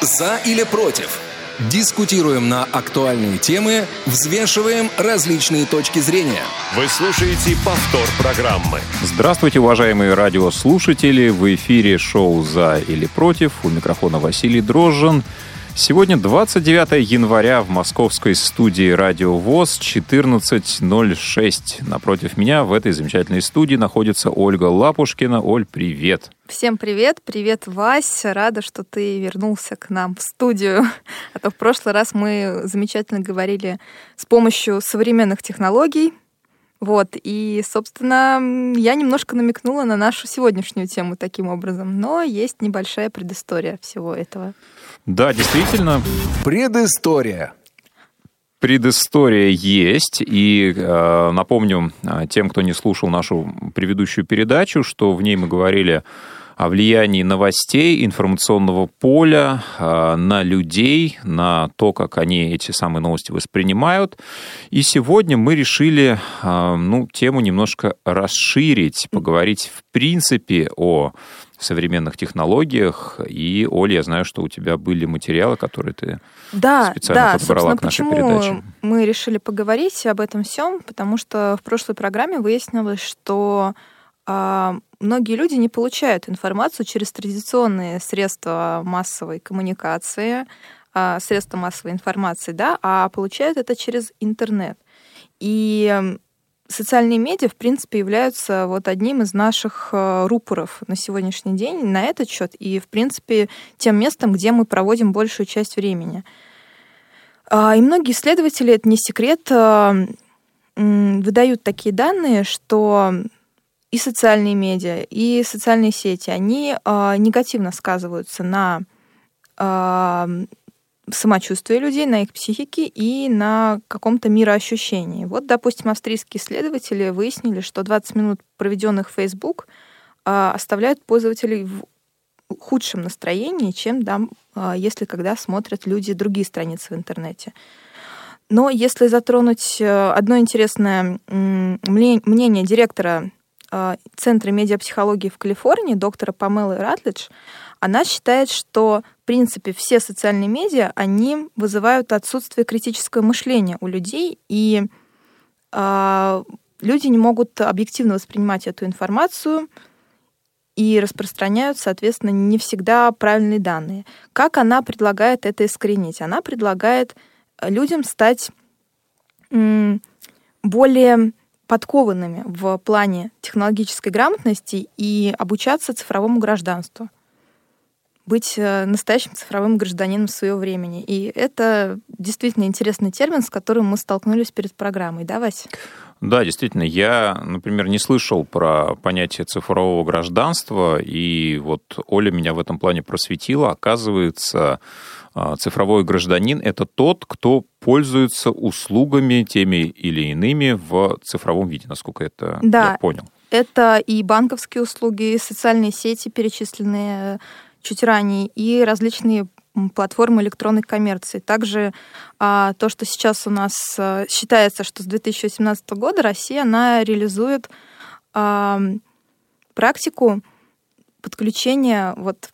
За или против? Дискутируем на актуальные темы, взвешиваем различные точки зрения. Вы слушаете повтор программы. Здравствуйте, уважаемые радиослушатели! В эфире шоу «За или против». У микрофона Василий Дрожжин. Сегодня 29 января в московской студии «Радио ВОЗ» 14.06. Напротив меня в этой замечательной студии находится Ольга Лапушкина. Оль, привет! Всем привет, привет, Вась. Рада, что ты вернулся к нам в студию. А то в прошлый раз мы замечательно говорили с помощью современных технологий. Вот, и, собственно, я немножко намекнула на нашу сегодняшнюю тему таким образом, но есть небольшая предыстория всего этого. Да, действительно. Предыстория. Предыстория есть, и э, напомню э, тем, кто не слушал нашу предыдущую передачу, что в ней мы говорили о влиянии новостей, информационного поля э, на людей, на то, как они эти самые новости воспринимают. И сегодня мы решили э, ну, тему немножко расширить, поговорить в принципе о современных технологиях. И, Оля, я знаю, что у тебя были материалы, которые ты да, специально да, подобрала к нашей почему передаче. мы решили поговорить об этом всем, потому что в прошлой программе выяснилось, что многие люди не получают информацию через традиционные средства массовой коммуникации, а, средства массовой информации, да, а получают это через интернет. И социальные медиа, в принципе, являются вот одним из наших э, рупоров на сегодняшний день на этот счет и, в принципе, тем местом, где мы проводим большую часть времени. А, и многие исследователи, это не секрет, э, выдают такие данные, что и социальные медиа, и социальные сети, они э, негативно сказываются на самочувствие людей, на их психике и на каком-то мироощущении. Вот, допустим, австрийские исследователи выяснили, что 20 минут, проведенных в Facebook, а, оставляют пользователей в худшем настроении, чем да, если когда смотрят люди другие страницы в интернете. Но если затронуть э, одно интересное мнение директора а, Центра медиапсихологии в Калифорнии, доктора Памелы Ратлидж, она считает, что, в принципе, все социальные медиа, они вызывают отсутствие критического мышления у людей, и э, люди не могут объективно воспринимать эту информацию и распространяют, соответственно, не всегда правильные данные. Как она предлагает это искоренить? Она предлагает людям стать более подкованными в плане технологической грамотности и обучаться цифровому гражданству быть э, настоящим цифровым гражданином своего времени. И это действительно интересный термин, с которым мы столкнулись перед программой, да, Вась? Да, действительно. Я, например, не слышал про понятие цифрового гражданства, и вот Оля меня в этом плане просветила. Оказывается, а, цифровой гражданин — это тот, кто пользуется услугами теми или иными в цифровом виде, насколько это да. я понял. Это и банковские услуги, и социальные сети, перечисленные чуть ранее, и различные платформы электронной коммерции. Также а, то, что сейчас у нас а, считается, что с 2017 года Россия, она реализует а, практику подключения вот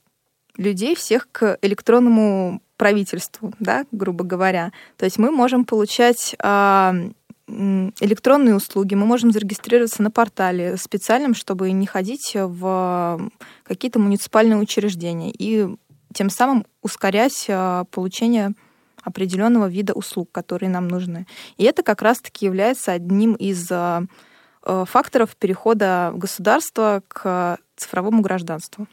людей всех к электронному правительству, да, грубо говоря. То есть мы можем получать а, электронные услуги, мы можем зарегистрироваться на портале специальном, чтобы не ходить в какие-то муниципальные учреждения и тем самым ускорять а, получение определенного вида услуг, которые нам нужны. И это как раз-таки является одним из а, а, факторов перехода государства к цифровому гражданству.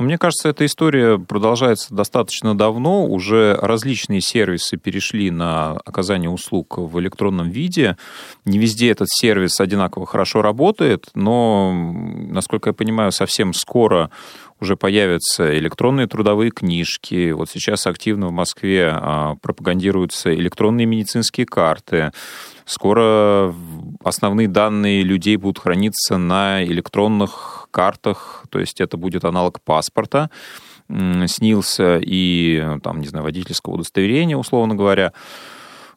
Мне кажется, эта история продолжается достаточно давно. Уже различные сервисы перешли на оказание услуг в электронном виде. Не везде этот сервис одинаково хорошо работает, но, насколько я понимаю, совсем скоро уже появятся электронные трудовые книжки. Вот сейчас активно в Москве а, пропагандируются электронные медицинские карты. Скоро основные данные людей будут храниться на электронных картах, то есть это будет аналог паспорта снился и, там, не знаю, водительского удостоверения, условно говоря.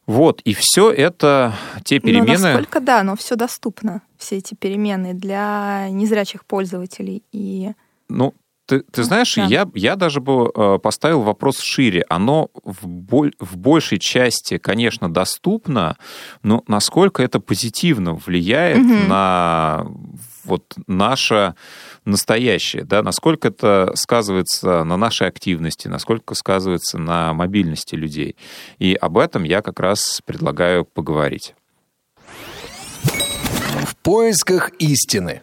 Вот, и все это те перемены... Ну, насколько, да, но все доступно, все эти перемены для незрячих пользователей. И ну, Ты, ты знаешь, да. я, я даже бы э, поставил вопрос шире. Оно в, боль, в большей части, конечно, доступно, но насколько это позитивно влияет угу. на вот наше настоящее, да, насколько это сказывается на нашей активности, насколько сказывается на мобильности людей. И об этом я как раз предлагаю поговорить. В поисках истины.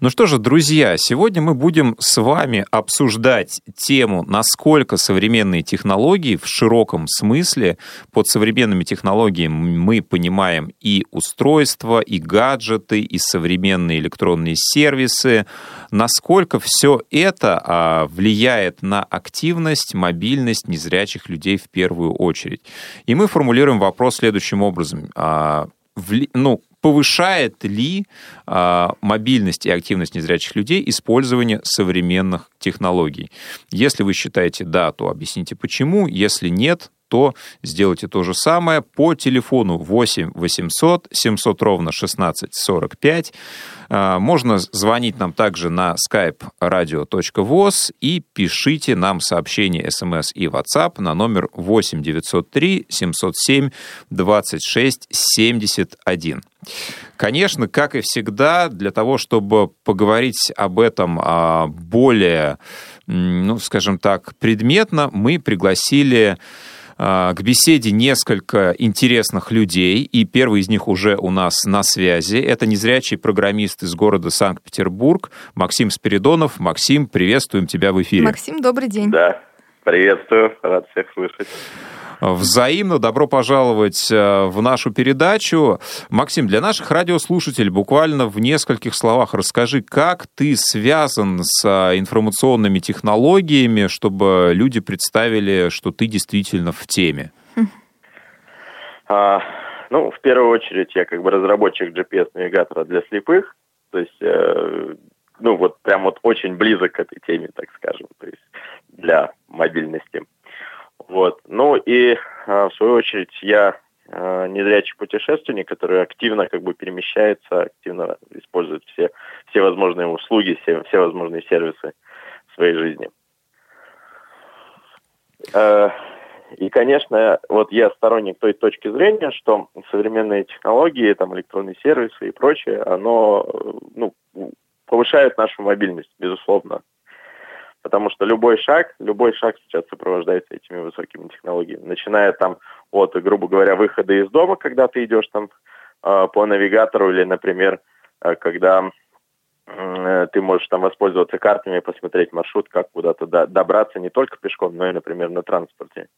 Ну что же, друзья, сегодня мы будем с вами обсуждать тему, насколько современные технологии в широком смысле, под современными технологиями мы понимаем и устройства, и гаджеты, и современные электронные сервисы, насколько все это а, влияет на активность, мобильность незрячих людей в первую очередь. И мы формулируем вопрос следующим образом. А, ну, повышает ли э, мобильность и активность незрячих людей использование современных технологий. Если вы считаете да, то объясните почему. Если нет, то сделайте то же самое по телефону 8 800 700 ровно 16 45. Можно звонить нам также на skype radio.voz и пишите нам сообщение смс и WhatsApp на номер 8 903 707 26 71. Конечно, как и всегда, для того, чтобы поговорить об этом а, более, ну, скажем так, предметно, мы пригласили а, к беседе несколько интересных людей, и первый из них уже у нас на связи. Это незрячий программист из города Санкт-Петербург Максим Спиридонов. Максим, приветствуем тебя в эфире. Максим, добрый день. Да, приветствую, рад всех слышать. Взаимно добро пожаловать э, в нашу передачу. Максим, для наших радиослушателей буквально в нескольких словах расскажи, как ты связан с э, информационными технологиями, чтобы люди представили, что ты действительно в теме. А, ну, в первую очередь, я как бы разработчик GPS-навигатора для слепых, то есть, э, ну, вот прям вот очень близок к этой теме, так скажем, то есть для мобильности. Вот. Ну и а, в свою очередь я а, незрячий путешественник, который активно как бы перемещается, активно использует все, все возможные услуги, все, все возможные сервисы в своей жизни. А, и, конечно, вот я сторонник той точки зрения, что современные технологии, там, электронные сервисы и прочее, оно, ну, повышает нашу мобильность, безусловно. Потому что любой шаг, любой шаг сейчас сопровождается этими высокими технологиями. Начиная там от, грубо говоря, выхода из дома, когда ты идешь там э, по навигатору, или, например, э, когда э, ты можешь там воспользоваться картами, посмотреть маршрут, как куда-то до, добраться не только пешком, но и, например, на транспорте.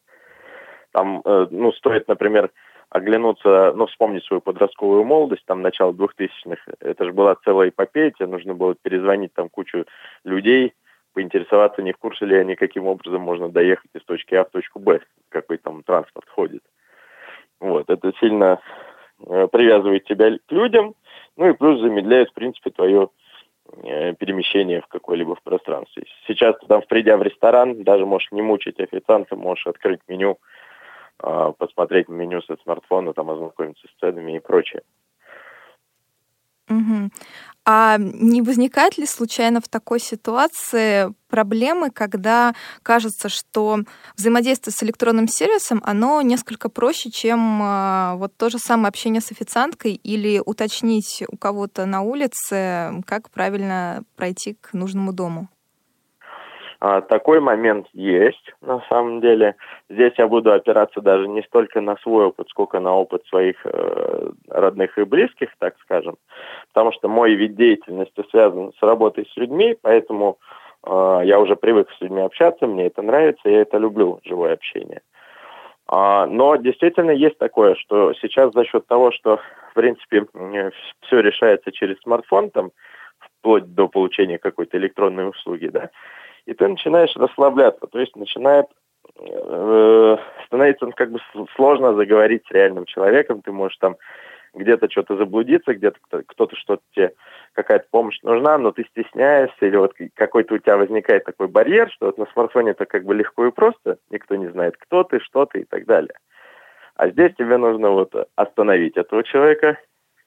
Там, э, ну, стоит, например, оглянуться, ну, вспомнить свою подростковую молодость, там, начало 2000-х, это же была целая эпопея, тебе нужно было перезвонить там кучу людей, поинтересоваться, не в курсе ли они, каким образом можно доехать из точки А в точку Б, какой там транспорт ходит. Вот, это сильно э, привязывает тебя к людям, ну и плюс замедляет, в принципе, твое э, перемещение в какое-либо в пространстве. Сейчас ты там, придя в ресторан, даже можешь не мучить официанта, можешь открыть меню, э, посмотреть меню со смартфона, там ознакомиться с ценами и прочее. Угу. А не возникает ли случайно в такой ситуации проблемы, когда кажется, что взаимодействие с электронным сервисом, оно несколько проще, чем а, вот то же самое общение с официанткой или уточнить у кого-то на улице, как правильно пройти к нужному дому? А, такой момент есть, на самом деле. Здесь я буду опираться даже не столько на свой опыт, сколько на опыт своих э, родных и близких, так скажем. Потому что мой вид деятельности связан с работой с людьми, поэтому э, я уже привык с людьми общаться, мне это нравится, я это люблю, живое общение. А, но действительно есть такое, что сейчас за счет того, что, в принципе, все решается через смартфон, там, вплоть до получения какой-то электронной услуги, да, и ты начинаешь расслабляться, то есть начинает э, становится как бы сложно заговорить с реальным человеком, ты можешь там где-то что-то заблудиться, где-то кто-то что-то тебе, какая-то помощь нужна, но ты стесняешься, или вот какой-то у тебя возникает такой барьер, что вот на смартфоне это как бы легко и просто, никто не знает, кто ты, что ты и так далее. А здесь тебе нужно вот остановить этого человека,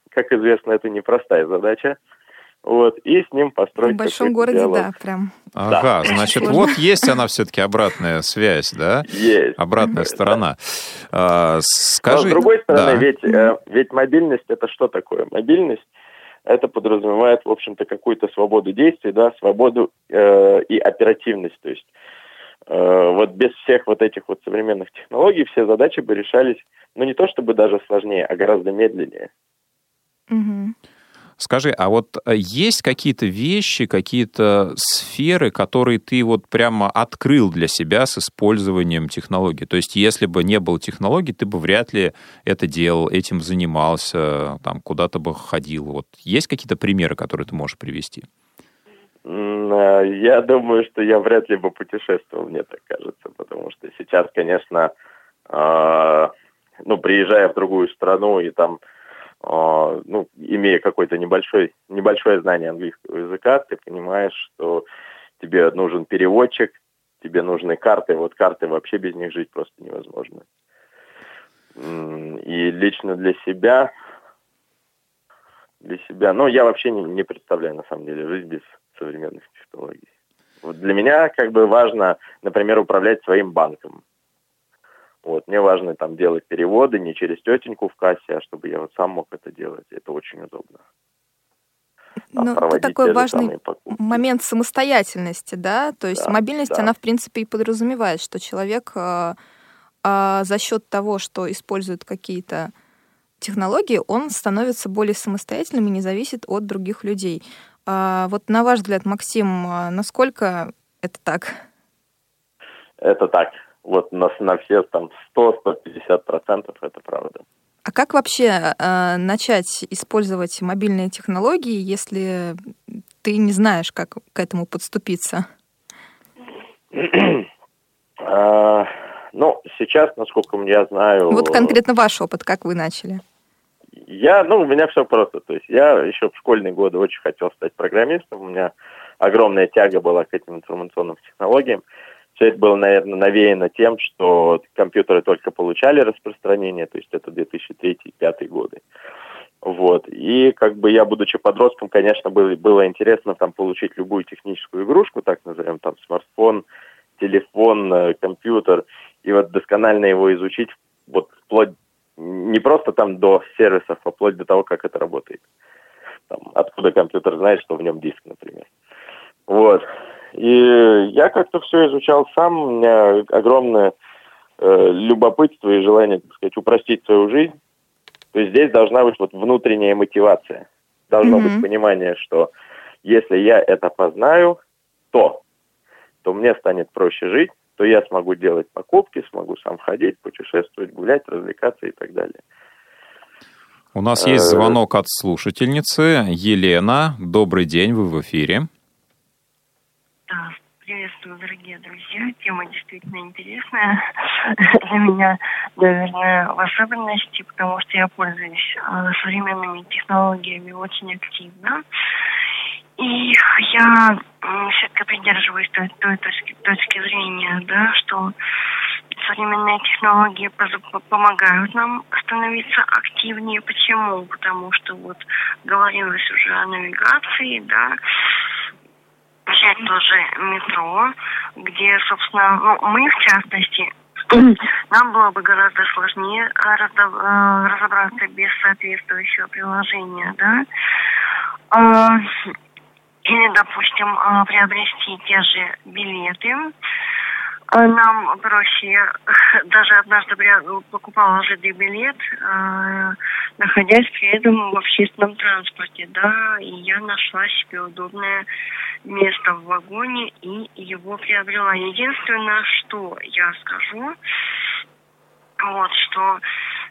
как известно, это непростая задача, вот, и с ним построить В большом городе, диалог. да, прям. Ага, Да. значит, Сложно. вот есть она все-таки обратная связь, да? Есть. Обратная сторона. А, Но Скажи... с другой стороны, Да. ведь, э, ведь мобильность это что такое? Мобильность это подразумевает, в общем-то, какую-то свободу действий, да, свободу э, и оперативность. То есть э, вот без всех вот этих вот современных технологий все задачи бы решались, ну не то чтобы даже сложнее, а гораздо медленнее. Скажи, а вот э, есть какие-то вещи, какие-то сферы, которые ты вот прямо открыл для себя с использованием технологий? То есть, если бы не было технологий, ты бы вряд ли это делал, этим занимался, там куда-то бы ходил. Вот есть какие-то примеры, которые ты можешь привести? Э, Я думаю, что я вряд ли бы путешествовал, мне так кажется, потому что сейчас, конечно, э, ну, приезжая в другую страну и там, ну, имея какое-то небольшое, небольшое знание английского языка, ты понимаешь, что тебе нужен переводчик, тебе нужны карты, вот карты вообще без них жить просто невозможно. И лично для себя, для себя, ну, я вообще не, не представляю, на самом деле, жизнь без современных технологий. Вот для меня как бы важно, например, управлять своим банком. Вот, мне важно там делать переводы не через тетеньку в кассе, а чтобы я вот сам мог это делать. Это очень удобно. А Ну, это такой важный момент самостоятельности, да, то есть Да, мобильность, да. она в принципе и подразумевает, что человек э, а, за счет того, что использует какие-то технологии, он становится более самостоятельным и не зависит от других людей. А, вот на ваш взгляд, Максим, насколько это так? Это так. Вот на, на все там 100-150 процентов это правда. А как вообще э, начать использовать мобильные технологии, если ты не знаешь, как к этому подступиться? А, Ну, сейчас, насколько я знаю... Вот конкретно ваш опыт, как вы начали? Я, ну, у меня все просто. То есть я еще в школьные годы очень хотел стать программистом. У меня огромная тяга была к этим информационным технологиям. Все это было, наверное, навеяно тем, что компьютеры только получали распространение, то есть это 2003-2005 годы. Вот. И как бы я, будучи подростком, конечно, было, было интересно там получить любую техническую игрушку, так назовем, там смартфон, телефон, э, компьютер, и вот досконально его изучить, вот вплоть не просто там до сервисов, а вплоть до того, как это работает. Там, откуда компьютер знает, что в нем диск, например. Вот. И я как-то все изучал сам, у меня огромное э, любопытство и желание, так сказать, упростить свою жизнь. То есть здесь должна быть вот внутренняя мотивация. Должно Мгм. быть понимание, что если я это познаю, то, то мне станет проще жить, то я смогу делать покупки, смогу сам ходить, путешествовать, гулять, развлекаться и так далее. У нас есть звонок от слушательницы. Елена, добрый день, вы в эфире. Да, приветствую, дорогие друзья. Тема действительно интересная для меня, наверное, в особенности, потому что я пользуюсь э, современными технологиями очень активно. И я все-таки придерживаюсь той, той точки, точки зрения, да, что современные технологии помогают нам становиться активнее. Почему? Потому что вот говорилось уже о навигации, да, взять тоже метро, где, собственно, ну, мы, в частности, нам было бы гораздо сложнее а, разобраться без соответствующего приложения, да. А, Или, допустим, а, приобрести те же билеты. А Нам проще, даже однажды я покупала ЖД билет, а, находясь при этом в общественном транспорте, да, и я нашла себе удобное место в вагоне и его приобрела. Единственное, что я скажу, вот, что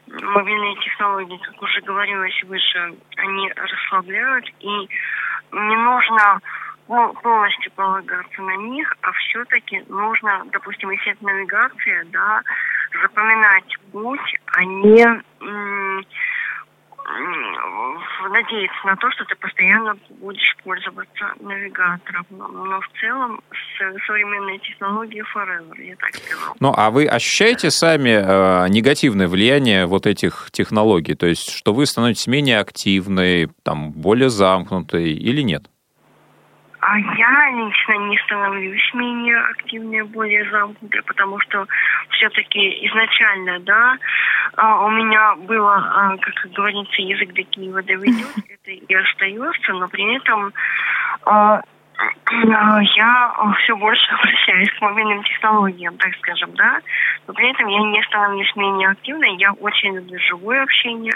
мобильные технологии, как уже говорилось выше, они расслабляют, и не нужно ну, полностью полагаться на них, а все-таки нужно, допустим, если это навигация, да, запоминать путь, а не надеяться на то, что ты постоянно будешь пользоваться навигатором. Но, в целом с современной технологией forever, я так скажу. Ну, а вы ощущаете сами э, негативное влияние вот этих технологий? То есть, что вы становитесь менее активной, там, более замкнутой или нет? А я лично не становлюсь менее активной, более замкнутой, потому что все-таки изначально, да, а, у меня было, а, как говорится, язык до Киева доведет, это и остается, но при этом а, я все больше обращаюсь к мобильным технологиям, так скажем, да, но при этом я не становлюсь менее активной, я очень люблю живое общение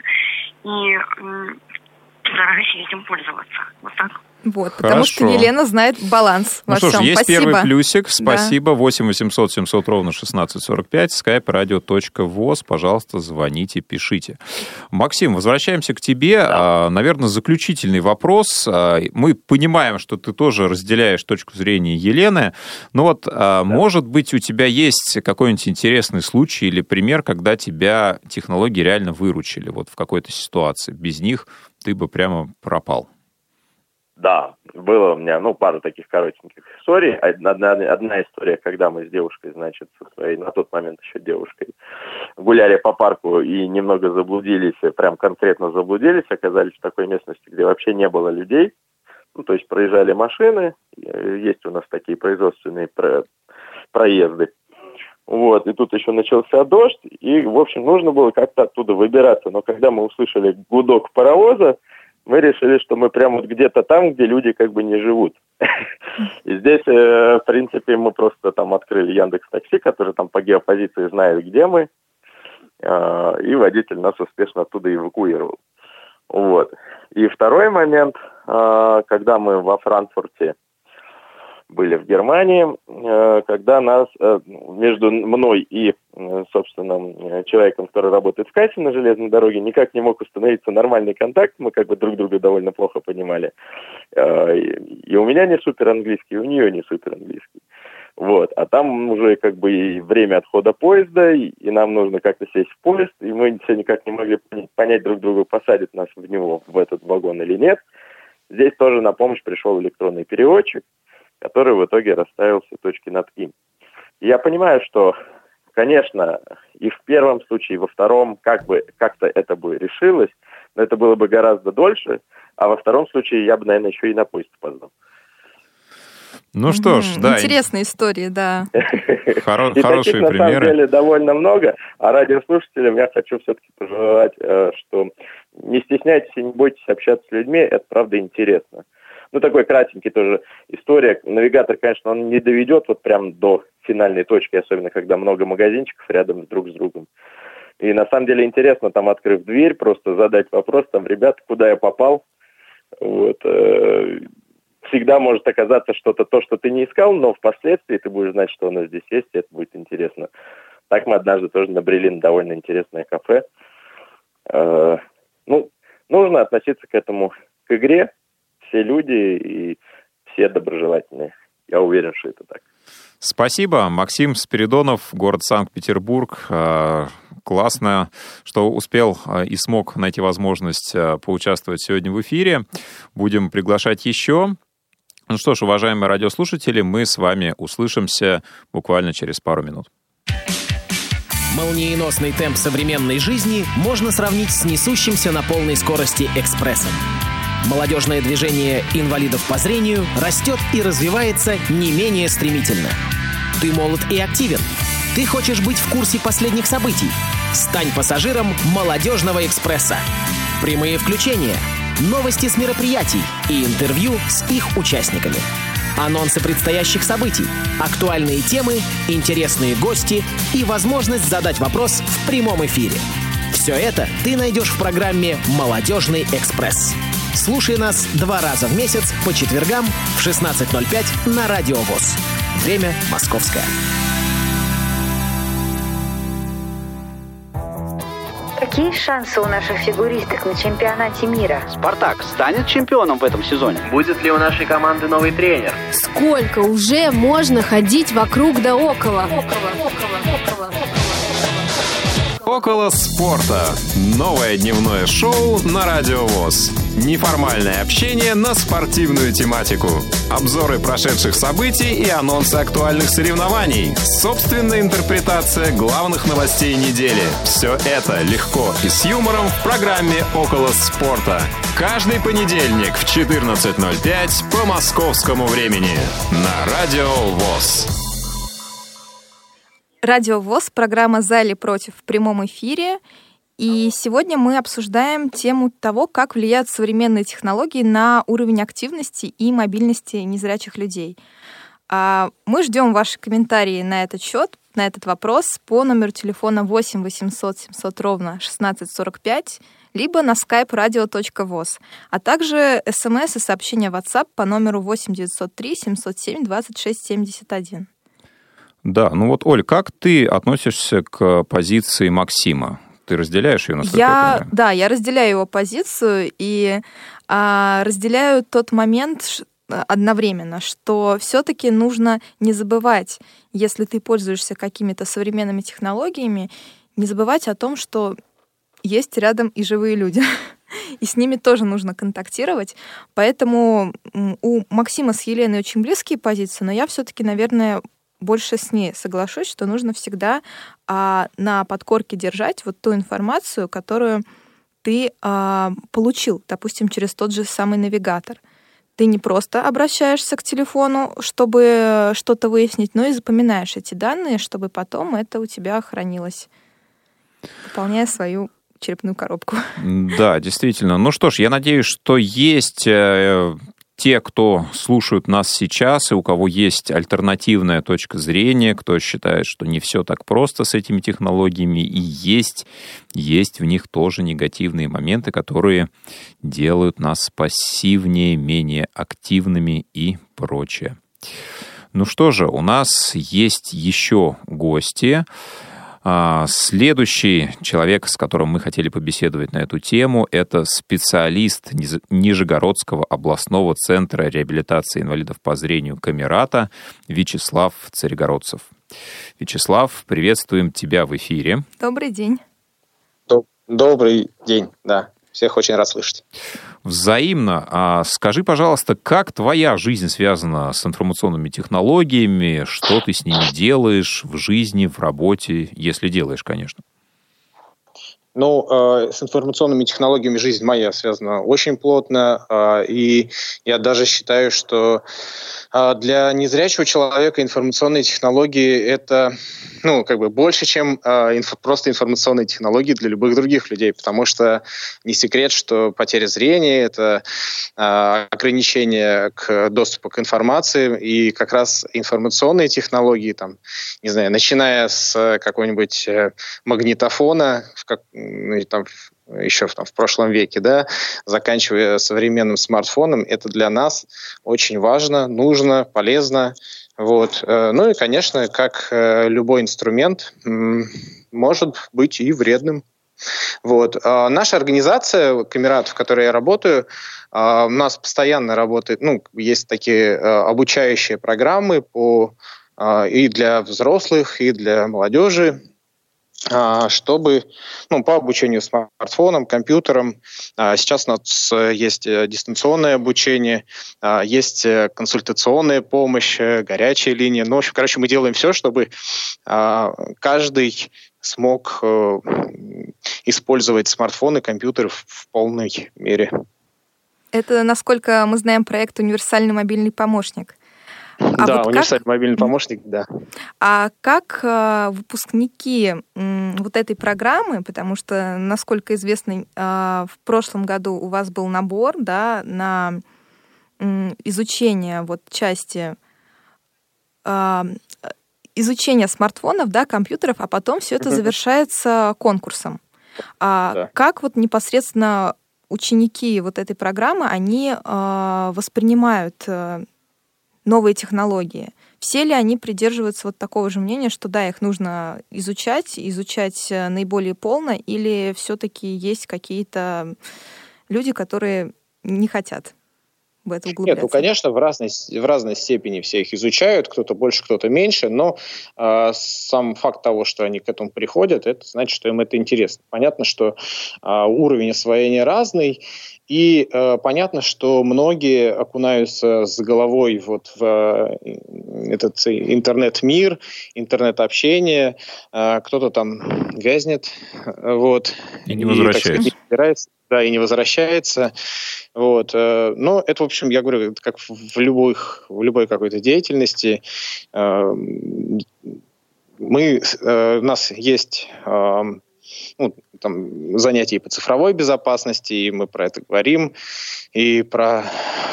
и стараюсь этим пользоваться. Вот так. Вот, потому что Елена знает баланс ну во что всем. ж, есть Спасибо. первый плюсик. Спасибо. Да. 8 800 700 ровно 1645. skype radio.voz. Пожалуйста, звоните, пишите. Максим, возвращаемся к тебе. Да. Наверное, заключительный вопрос. А, мы понимаем, что ты тоже разделяешь точку зрения Елены. Но вот, а, да. может быть, у тебя есть какой-нибудь интересный случай или пример, когда тебя технологии реально выручили вот в какой-то ситуации. Без них ты бы прямо пропал. Да, было у меня, ну, пару таких коротеньких историй. Одна, одна история, когда мы с девушкой, значит, со своей, на тот момент еще девушкой, гуляли по парку и немного заблудились, прям конкретно заблудились, оказались в такой местности, где вообще не было людей. Ну, то есть проезжали машины, есть у нас такие производственные про проезды. Вот, и тут еще начался дождь, и, в общем, нужно было как-то оттуда выбираться. Но когда мы услышали гудок паровоза, мы решили, что мы прямо вот где-то там, где люди как бы не живут. И здесь, э, в принципе, мы просто там открыли Яндекс Такси, который там по геопозиции знает, где мы, э, и водитель нас успешно оттуда эвакуировал. Вот. И второй момент, э, когда мы во Франкфурте были в Германии, э, когда нас э, между мной и, э, собственно, человеком, который работает в кассе на железной дороге, никак не мог установиться нормальный контакт. Мы как бы друг друга довольно плохо понимали. И у меня не супер английский, и у нее не супер английский. Вот. А там уже как бы и время отхода поезда, и, и нам нужно как-то сесть в поезд, и мы все никак не могли понять друг друга, посадит нас в него, в этот вагон или нет. Здесь тоже на помощь пришел электронный переводчик, который в итоге расставил все точки над «и». я понимаю, что, конечно, и в первом случае, и во втором как бы как-то это бы решилось, но это было бы гораздо дольше, а во втором случае я бы, наверное, еще и на поезд опоздал. Ну что ж, да. Интересная история, да. Хоро- и хорошие таких, примеры. на самом деле, довольно много. А радиослушателям я хочу все-таки пожелать, э, что не стесняйтесь и не бойтесь общаться с людьми, это правда интересно. Ну, такой кратенький тоже история. Навигатор, конечно, он не доведет вот прям до финальной точки, особенно когда много магазинчиков рядом друг с другом. И на самом деле интересно там, открыв дверь, просто задать вопрос, там, ребята, куда я попал? Вот. Э, всегда может оказаться что-то то, что ты не искал, но впоследствии ты будешь знать, что оно здесь есть, и это будет интересно. Так мы однажды тоже набрели на довольно интересное кафе. Э, ну, нужно относиться к этому, к игре, все люди и все доброжелательные. Я уверен, что это так. Спасибо. Максим Спиридонов, город Санкт-Петербург. А, классно, что успел а, и смог найти возможность а, поучаствовать сегодня в эфире. Будем приглашать еще. Ну что ж, уважаемые радиослушатели, мы с вами услышимся буквально через пару минут. Молниеносный темп современной жизни можно сравнить с несущимся на полной скорости экспрессом. Молодежное движение инвалидов по зрению растет и развивается не менее стремительно. Ты молод и активен. Ты хочешь быть в курсе последних событий. Стань пассажиром «Молодежного экспресса». Прямые включения, новости с мероприятий и интервью с их участниками. Анонсы предстоящих событий, актуальные темы, интересные гости и возможность задать вопрос в прямом эфире. Все это ты найдешь в программе «Молодежный экспресс». Слушай нас два раза в месяц по четвергам в 16.05 на Радио ВОЗ. Время московское. Какие шансы у наших фигуристок на чемпионате мира? «Спартак» станет чемпионом в этом сезоне? Будет ли у нашей команды новый тренер? Сколько уже можно ходить вокруг да около? Около, около, около. Около спорта. Новое дневное шоу на Радио ВОЗ. Неформальное общение на спортивную тематику. Обзоры прошедших событий и анонсы актуальных соревнований. Собственная интерпретация главных новостей недели. Все это легко и с юмором в программе «Около спорта». Каждый понедельник в 14.05 по московскому времени на Радио ВОЗ. Радио ВОЗ, программа «За или против» в прямом эфире. И сегодня мы обсуждаем тему того, как влияют современные технологии на уровень активности и мобильности незрячих людей. А мы ждем ваши комментарии на этот счет, на этот вопрос по номеру телефона 8 800 700 ровно 1645 либо на skype radio.voz, а также смс и сообщения WhatsApp по номеру 8 903 707 26 71. Да, ну вот, Оль, как ты относишься к позиции Максима? Ты разделяешь ее, насколько я, я? Да, я разделяю его позицию и а, разделяю тот момент одновременно, что все-таки нужно не забывать, если ты пользуешься какими-то современными технологиями, не забывать о том, что есть рядом и живые люди. И с ними тоже нужно контактировать. Поэтому у Максима с Еленой очень близкие позиции, но я все-таки, наверное, больше с ней соглашусь, что нужно всегда а, на подкорке держать вот ту информацию, которую ты а, получил, допустим, через тот же самый навигатор. Ты не просто обращаешься к телефону, чтобы что-то выяснить, но и запоминаешь эти данные, чтобы потом это у тебя хранилось, выполняя свою черепную коробку. Да, действительно. Ну что ж, я надеюсь, что есть э, те, кто слушают нас сейчас, и у кого есть альтернативная точка зрения, кто считает, что не все так просто с этими технологиями, и есть, есть в них тоже негативные моменты, которые делают нас пассивнее, менее активными и прочее. Ну что же, у нас есть еще гости. А, следующий человек, с которым мы хотели побеседовать на эту тему, это специалист Нижегородского областного центра реабилитации инвалидов по зрению Камерата Вячеслав Царегородцев. Вячеслав, приветствуем тебя в эфире. Добрый день. Добрый день, да. Всех очень рад слышать. Взаимно. А скажи, пожалуйста, как твоя жизнь связана с информационными технологиями? Что ты с ними делаешь в жизни, в работе, если делаешь, конечно? Ну, э, с информационными технологиями жизнь моя связана очень плотно, э, и я даже считаю, что э, для незрячего человека информационные технологии это, ну, как бы больше, чем э, инфо, просто информационные технологии для любых других людей, потому что не секрет, что потеря зрения это э, ограничение к доступу к информации, и как раз информационные технологии, там, не знаю, начиная с какого-нибудь э, магнитофона, в как, там, еще там, в прошлом веке, да, заканчивая современным смартфоном, это для нас очень важно, нужно, полезно. Вот. Э, ну и, конечно, как э, любой инструмент, может быть и вредным. Вот. А наша организация, Камерат, в которой я работаю, а, у нас постоянно работает, ну, есть такие э, обучающие программы по а, и для взрослых, и для молодежи. А, чтобы ну, по обучению смартфонам, компьютерам. А, сейчас у нас есть э, дистанционное обучение, а, есть э, консультационная помощь, э, горячая линия. Ну, в общем, короче, мы делаем все, чтобы каждый смог использовать смартфоны, компьютеры в полной мере. Это, насколько мы знаем, проект «Универсальный мобильный помощник». А да, вот универсальный как... мобильный помощник, да. А как э, выпускники э, вот этой программы, потому что, насколько известно, э, в прошлом году у вас был набор да, на изучение вот части э, изучения смартфонов, да, компьютеров, а потом все это завершается конкурсом. А да. Как вот непосредственно ученики вот этой программы, они э, воспринимают э, новые технологии. Все ли они придерживаются вот такого же мнения, что да, их нужно изучать, изучать э, наиболее полно, или все-таки есть какие-то люди, которые не хотят в это углубляться? Нет, ну, конечно, в разной, в разной степени все их изучают, кто-то больше, кто-то меньше, но э, сам факт того, что они к этому приходят, это значит, что им это интересно. Понятно, что э, уровень освоения разный, и э, понятно, что многие окунаются с головой вот в э, этот интернет-мир, интернет-общение. Э, кто-то там вязнет, вот. И не возвращается. И, сказать, да, и не возвращается. Вот. Э, но это, в общем, я говорю, как в, любых, в любой какой-то деятельности. Э, мы, э, у нас есть ну, там, занятий по цифровой безопасности, и мы про это говорим, и про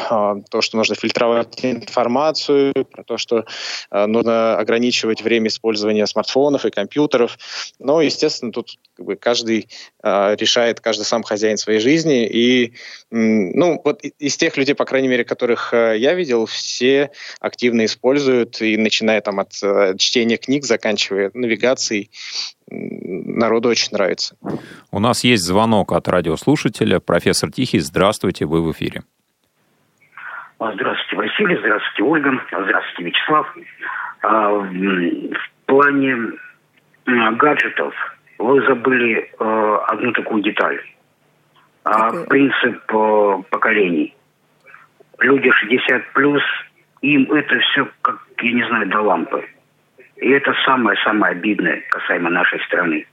э, то, что нужно фильтровать информацию, про то, что э, нужно ограничивать время использования смартфонов и компьютеров. Но, естественно, тут как бы, каждый э, решает, каждый сам хозяин своей жизни. И, ну, вот из тех людей, по крайней мере, которых я видел, все активно используют, и начиная там от чтения книг, заканчивая навигацией, народу очень нравится. У нас есть звонок от радиослушателя. Профессор Тихий, здравствуйте, вы в эфире. А, здравствуйте, Василий, здравствуйте, Ольга, здравствуйте, Вячеслав. А, в плане гаджетов вы забыли э, одну такую деталь. Какой? Принцип поколений. Люди 60 плюс, им это все, как, я не знаю, до лампы. И это самое-самое обидное касаемо нашей страны.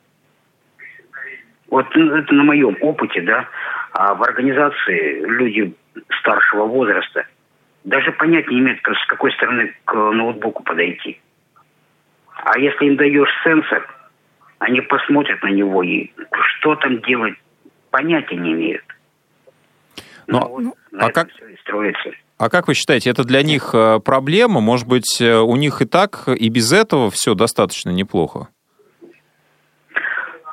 Вот это на моем опыте, да, а в организации люди старшего возраста даже понять не имеют, с какой стороны к ноутбуку подойти. А если им даешь сенсор, они посмотрят на него и что там делать, понятия не имеют. Но, ну, вот, ну, а как, все и строится. А как вы считаете, это для них э, проблема? Может быть, э, у них и так, и без этого все достаточно неплохо?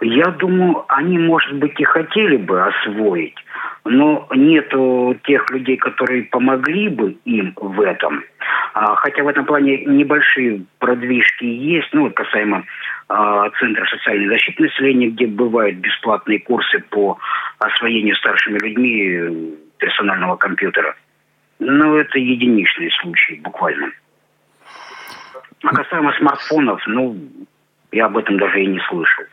Я думаю, они, может быть, и хотели бы освоить, но нету тех людей, которые помогли бы им в этом. А, хотя в этом плане небольшие продвижки есть, ну, касаемо а, Центра социальной защиты населения, где бывают бесплатные курсы по освоению старшими людьми э, персонального компьютера. Ну, это единичные случаи, буквально. А касаемо смартфонов, ну, я об этом даже и не слышал.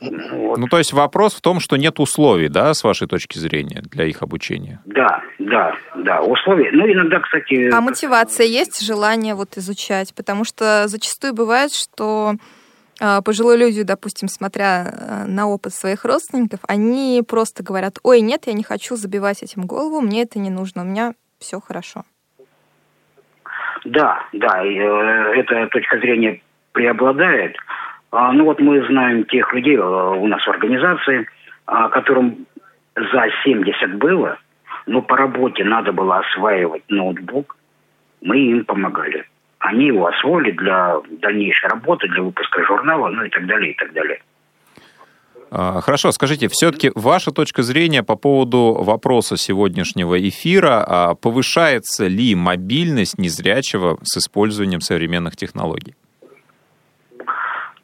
Вот. Ну, то есть вопрос в том, что нет условий, да, с вашей точки зрения, для их обучения? Да, да, да, условия. Ну, иногда, кстати... А мотивация есть, желание вот изучать? Потому что зачастую бывает, что а, пожилые люди, допустим, смотря э, на опыт своих родственников, они просто говорят, ой, нет, я не хочу забивать этим голову, мне это не нужно, у меня все хорошо. Да, да, и, э, эта точка зрения преобладает. А, ну вот мы знаем тех людей э, у нас в организации, а, которым за 70 было, но по работе надо было осваивать ноутбук, мы им помогали они его освоили для дальнейшей работы, для выпуска журнала, ну и так далее, и так далее. А, хорошо, скажите, все-таки ваша точка зрения по поводу вопроса сегодняшнего эфира, повышается ли мобильность незрячего с использованием современных технологий?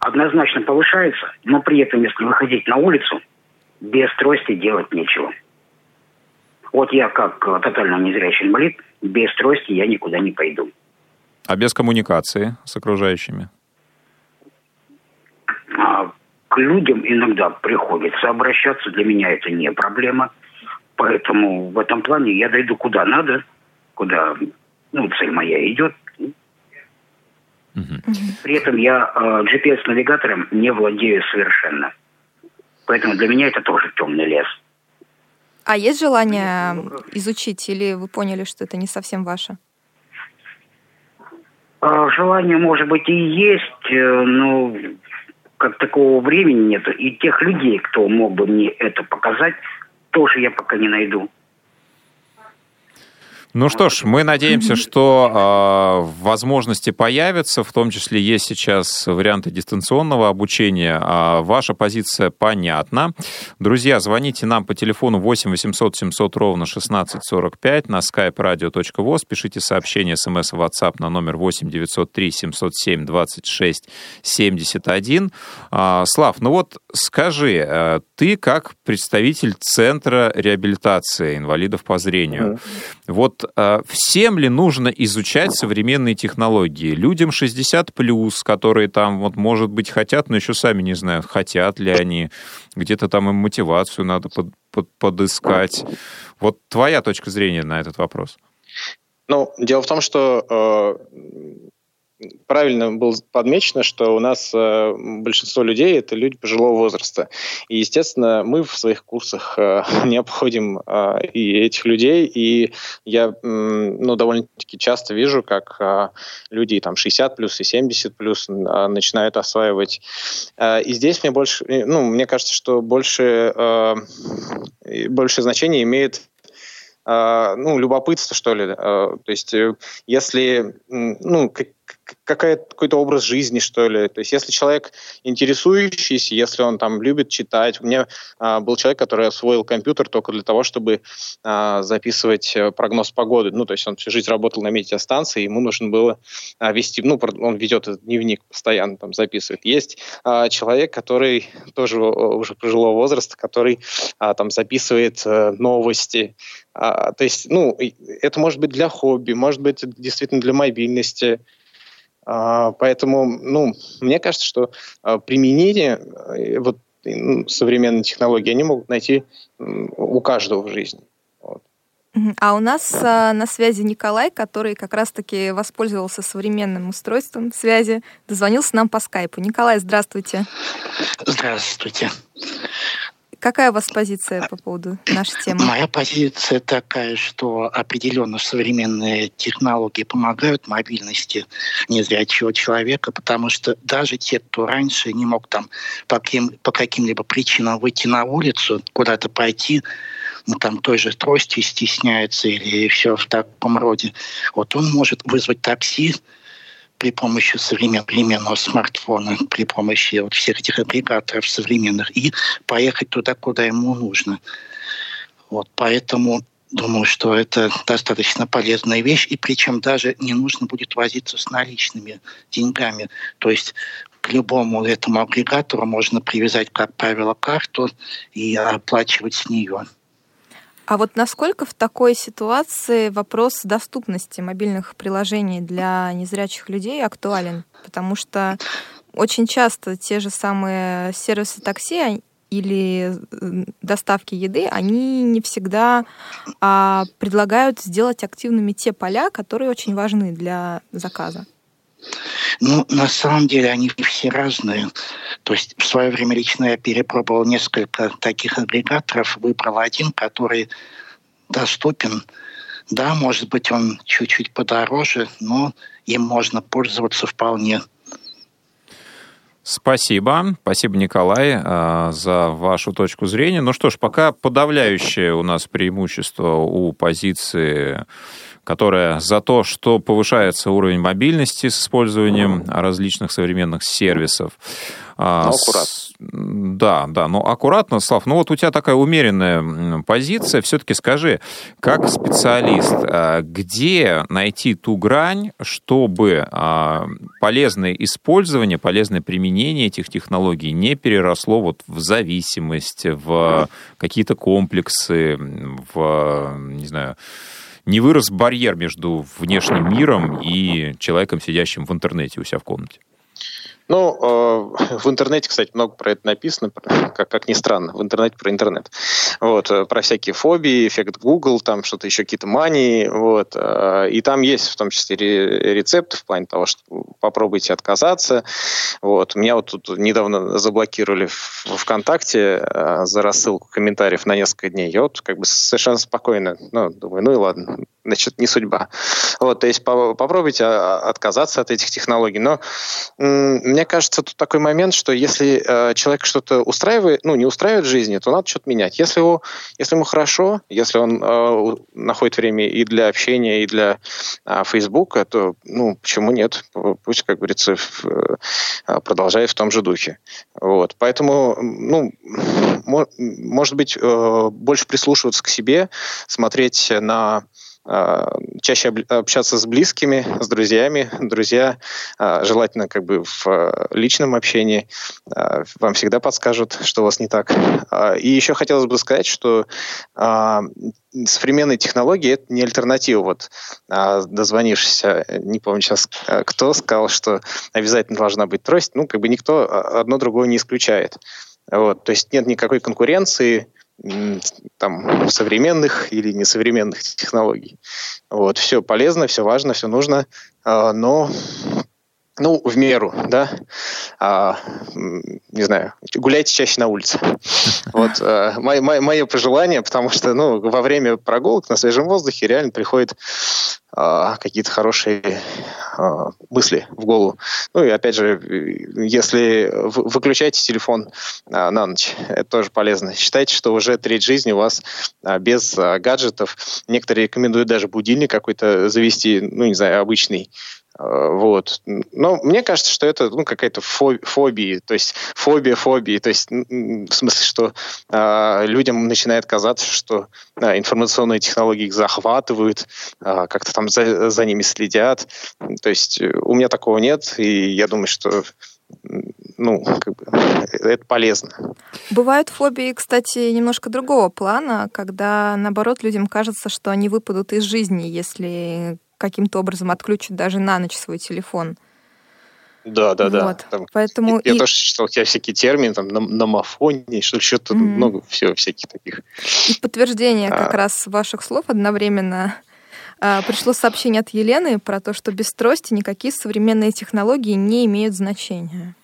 Однозначно повышается, но при этом, если выходить на улицу, без трости делать нечего. Вот я как тотально незрячий инвалид, без трости я никуда не пойду. А без коммуникации с окружающими? А, к людям иногда приходится обращаться. Для меня это не проблема. Поэтому в этом плане я дойду куда надо, куда ну, цель моя идет. Угу. При этом я э, GPS-навигатором не владею совершенно. Поэтому для меня это тоже темный лес. А есть желание изучить или вы поняли, что это не совсем ваше? А, желание, может быть, и есть, э, но как такого времени нет. И тех людей, кто мог бы мне это показать, тоже я пока не найду. Ну что ж, мы надеемся, что э, возможности появятся, в том числе есть сейчас варианты дистанционного обучения. А ваша позиция понятна. Друзья, звоните нам по телефону 8 800 700 ровно 1645 на skype radio.voz, пишите сообщение смс в WhatsApp на номер 8 903 707 26 71. А, Слав, ну вот скажи, э, ты как представитель Центра реабилитации инвалидов по зрению, mm-hmm. вот а, всем ли нужно изучать современные технологии? Людям 60 плюс, которые там, вот, может быть, хотят, но еще сами не знают, хотят ли они, где-то там им мотивацию надо под, под, подыскать. Вот твоя точка зрения на этот вопрос. Ну, дело в том, что э, правильно было подмечено, что у нас э, большинство людей это люди пожилого возраста. И, естественно, мы в своих курсах э, не обходим э, и этих людей. И я э, ну, довольно-таки часто вижу, как э, люди там 60 плюс и 70 плюс э, начинают осваивать. Э, и здесь мне больше, ну, мне кажется, что больше, э, больше значение имеет э, ну, любопытство, что ли. Э, то есть, э, если, ну, какой-то образ жизни, что ли. То есть если человек интересующийся, если он там любит читать. У меня а, был человек, который освоил компьютер только для того, чтобы а, записывать э, прогноз погоды. Ну, то есть он всю жизнь работал на метеостанции, ему нужно было а, вести, ну, он ведет этот дневник постоянно, там записывает. Есть а, человек, который тоже уже пожилого возраста, который а, там записывает а, новости. А, то есть, ну, это может быть для хобби, может быть действительно для мобильности. А, поэтому, ну, мне кажется, что а, применение э, вот ну, современной технологии они могут найти у каждого в жизни. А у нас а, на связи Николай, который как раз-таки воспользовался современным устройством связи, дозвонился нам по скайпу. Николай, здравствуйте. Здравствуйте. Какая у вас позиция по поводу нашей темы? Моя позиция такая, что определенно современные технологии помогают мобильности незрячего человека, потому что даже те, кто раньше не мог там по, каким, по каким-либо причинам выйти на улицу, куда-то пойти, ну, там той же трости стесняется или все в таком роде, вот он может вызвать такси, при помощи современного смартфона, при помощи вот всех этих агрегаторов современных и поехать туда, куда ему нужно. Вот, поэтому думаю, что это достаточно полезная вещь, и причем даже не нужно будет возиться с наличными деньгами. То есть к любому этому агрегатору можно привязать, как правило, карту и оплачивать с нее. А вот насколько в такой ситуации вопрос доступности мобильных приложений для незрячих людей актуален? Потому что очень часто те же самые сервисы такси или э, доставки еды, они не всегда а, предлагают сделать активными те поля, которые очень важны для заказа. Ну, на самом деле они все разные. То есть в свое время лично я перепробовал несколько таких агрегаторов, выбрал один, который доступен. Да, может быть, он чуть-чуть подороже, но им можно пользоваться вполне. Спасибо. Спасибо, Николай, а, за вашу точку зрения. Ну что ж, пока подавляющее у нас преимущество у позиции которая за то, что повышается уровень мобильности с использованием различных современных сервисов. А, но аккуратно. Да, да, но аккуратно, Слав. Ну вот у тебя такая умеренная позиция. Все-таки скажи, как специалист, а, где найти ту грань, чтобы а, полезное использование, полезное применение этих технологий не переросло вот в зависимость, в какие-то комплексы, в, не знаю, не вырос барьер между внешним миром и человеком, сидящим в интернете у себя в комнате? Ну, э, в интернете, кстати, много про это написано, как, как ни странно, в интернете про интернет. Вот, э, про всякие фобии, эффект Google, там что-то еще, какие-то мании, вот. Э, и там есть в том числе рецепты в плане того, что попробуйте отказаться. Вот. Меня вот тут недавно заблокировали в ВКонтакте э, за рассылку комментариев на несколько дней. Я вот как бы совершенно спокойно, ну, думаю, ну и ладно, значит, не судьба. Вот, то есть по попробуйте а, отказаться от этих технологий. Но мне кажется, тут такой момент, что если э, человек что-то устраивает, ну, не устраивает в жизни, то надо что-то менять. Если, его, если ему хорошо, если он э, находит время и для общения, и для э, Фейсбука, то, ну, почему нет? Пусть, как говорится, в, э, продолжает в том же духе. Вот. Поэтому, ну, может быть, э, больше прислушиваться к себе, смотреть на чаще общаться с близкими, с друзьями. Друзья а, желательно как бы в а, личном общении вам всегда подскажут, что у вас не так. И еще хотелось бы сказать, что современные технологии это не альтернатива. Вот дозвонившись, не помню сейчас, кто сказал, что обязательно должна быть трость. Ну, как бы никто одно другое не исключает. Вот, то есть нет никакой конкуренции, там, современных или несовременных технологий. Вот, все полезно, все важно, все нужно, а, но ну, в меру, да, а, не знаю, гуляйте чаще на улице. Вот а, мое, мое пожелание, потому что, ну, во время прогулок на свежем воздухе реально приходит а, какие-то хорошие а, мысли в голову. Ну и опять же, если вы выключаете телефон а, на ночь, это тоже полезно. Считайте, что уже треть жизни у вас а, без а, гаджетов. Некоторые рекомендуют даже будильник какой-то завести, ну не знаю, обычный, Э, вот. Но мне кажется, что это ну, какая-то фобия, то есть фобия фобии, то есть в смысле, что э, людям начинает казаться, что э, информационные технологии их захватывают, э, как-то там за, за ними следят. То есть э, у меня такого нет, и я думаю, что ну, как бы, это полезно. Бывают фобии, кстати, немножко другого плана, когда, наоборот, людям кажется, что они выпадут из жизни, если каким-то образом отключат даже на ночь свой телефон. Да, да, да. Вот. Там, Поэтому я, и... я тоже читал я всякие термины, там, номофония, что что-то mm-hmm. много всего всяких таких. И подтверждение а... как раз ваших слов одновременно а, пришло сообщение от Елены про то, что без трости никакие современные технологии не имеют значения.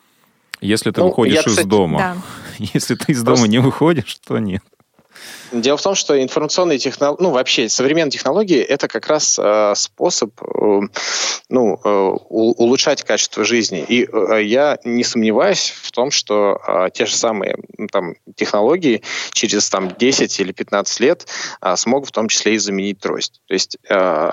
Если ты ну, выходишь я, кстати, из дома. Да. Если ты из дома не выходишь, то нет. Дело в том, что информационные технологии, ну вообще современные технологии, это как раз э, способ э, ну, э, улучшать качество жизни. И э, я не сомневаюсь в том, что э, те же самые ну, там, технологии через там, 10 или 15 лет э, смогут в том числе и заменить трость. То есть э,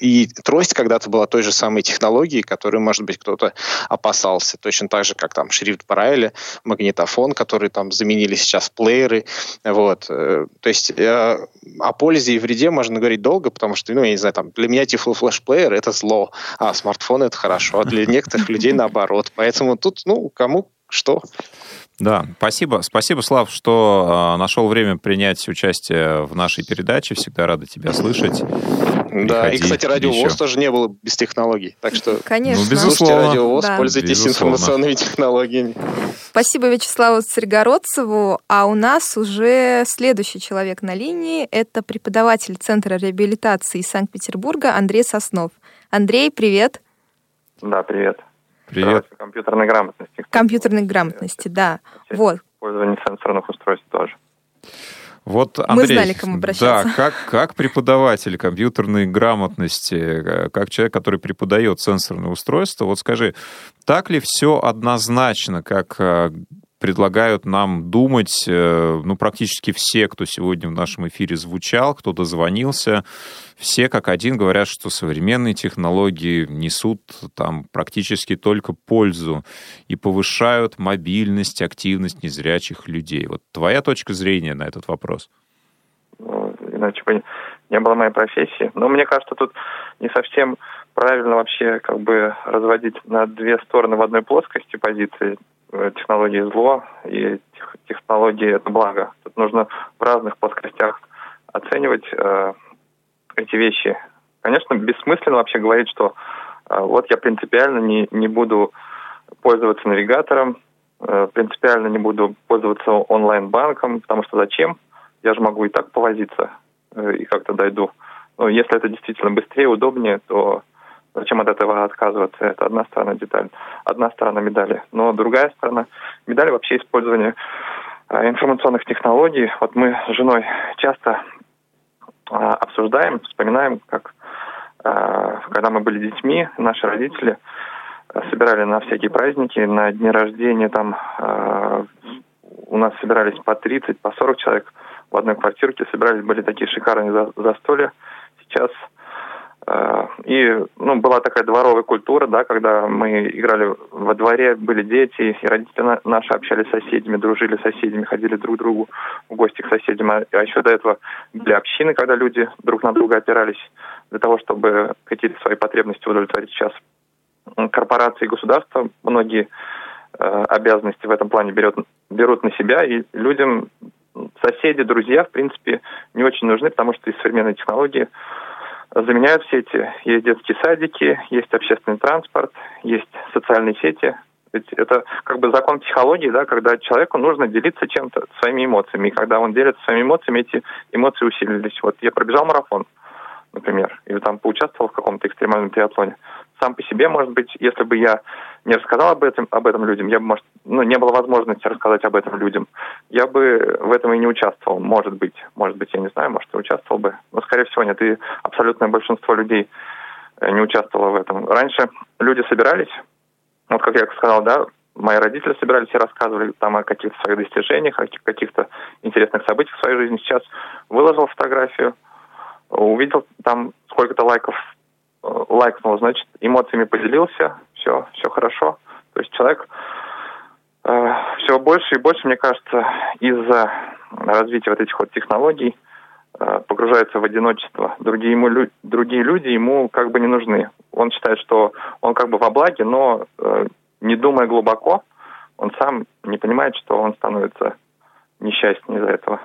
и трость когда-то была той же самой технологией, которую, может быть, кто-то опасался. Точно так же, как там шрифт Брайля, магнитофон, который там заменили сейчас плееры. Вот. Э, то есть э, о пользе и вреде можно говорить долго, потому что, ну, я не знаю, там, для меня Tiflo Flash Player — это зло, а смартфон — это хорошо, а для некоторых людей наоборот. Поэтому тут, ну, кому что. Да, спасибо. Спасибо, Слав, что э, нашел время принять участие в нашей передаче. Всегда рада тебя слышать. Да, и, кстати, радиовоз тоже не было без технологий. Так что Конечно. Ну, безусловно. слушайте радиовоз, да. пользуйтесь безусловно. информационными технологиями. Спасибо Вячеславу Царегородцеву. А у нас уже следующий человек на линии. Это преподаватель Центра реабилитации Санкт-Петербурга Андрей Соснов. Андрей, привет. Да, привет. Привет. Компьютерной грамотности. Компьютерной грамотности, да. Вот. Использование сенсорных устройств тоже. Вот, Андрей, Мы знали, кому обращаться. Да, как, как преподаватель компьютерной грамотности, э, как человек, который преподает сенсорное устройство, вот скажи, так ли все однозначно, как э, предлагают нам думать, э, ну, практически все, кто сегодня в нашем эфире звучал, кто дозвонился, все как один говорят, что современные технологии несут там практически только пользу и повышают мобильность, активность незрячих людей. Вот твоя точка зрения на этот вопрос? Ну, иначе бы не было моей профессии. Но мне кажется, тут не совсем правильно вообще как бы разводить на две стороны в одной плоскости позиции. Э, технологии зло и технологии это благо. Тут нужно в разных плоскостях оценивать э, эти вещи. Конечно, бессмысленно вообще говорить, что э, вот я принципиально не, не буду пользоваться навигатором, э, принципиально не буду пользоваться онлайн-банком, потому что зачем? Я же могу и так повозиться э, и как-то дойду. Но если это действительно быстрее, удобнее, то Зачем от этого отказываться? Это одна сторона деталь, одна сторона медали. Но другая сторона медали вообще использование э, информационных технологий. Вот мы с женой часто э, обсуждаем, вспоминаем, как э, когда мы были детьми, наши родители собирали на всякие праздники, на дни рождения, там у нас собирались по 30, по 40 человек в одной квартирке, собирались, были такие шикарные застолья. Сейчас и ну, была такая дворовая культура, да, когда мы играли во дворе, были дети, и родители наши общались с соседями, дружили с соседями, ходили друг к другу в гости к соседям. А, а еще до этого были общины, когда люди друг на друга опирались для того, чтобы какие-то свои потребности удовлетворить. Сейчас корпорации и государства многие э, обязанности в этом плане берет, берут на себя, и людям соседи, друзья, в принципе, не очень нужны, потому что из современной технологии заменяют сети. Есть детские садики, есть общественный транспорт, есть социальные сети. Ведь это как бы закон психологии, да, когда человеку нужно делиться чем-то, своими эмоциями. И когда он делится своими эмоциями, эти эмоции усилились. Вот я пробежал марафон, например, или там поучаствовал в каком-то экстремальном триатлоне сам по себе, может быть, если бы я не рассказал об этом, об этом людям, я бы, может, ну, не было возможности рассказать об этом людям, я бы в этом и не участвовал, может быть. Может быть, я не знаю, может, и участвовал бы. Но, скорее всего, нет. И абсолютное большинство людей э, не участвовало в этом. Раньше люди собирались, вот как я сказал, да, мои родители собирались и рассказывали там о каких-то своих достижениях, о каких-то интересных событиях в своей жизни. Сейчас выложил фотографию, увидел там сколько-то лайков лайкнул, значит, эмоциями поделился, все, все хорошо. То есть человек э, все больше и больше, мне кажется, из-за развития вот этих вот технологий э, погружается в одиночество. Другие, ему, лю, другие люди ему как бы не нужны. Он считает, что он как бы во благе, но э, не думая глубоко, он сам не понимает, что он становится несчастнее из-за этого.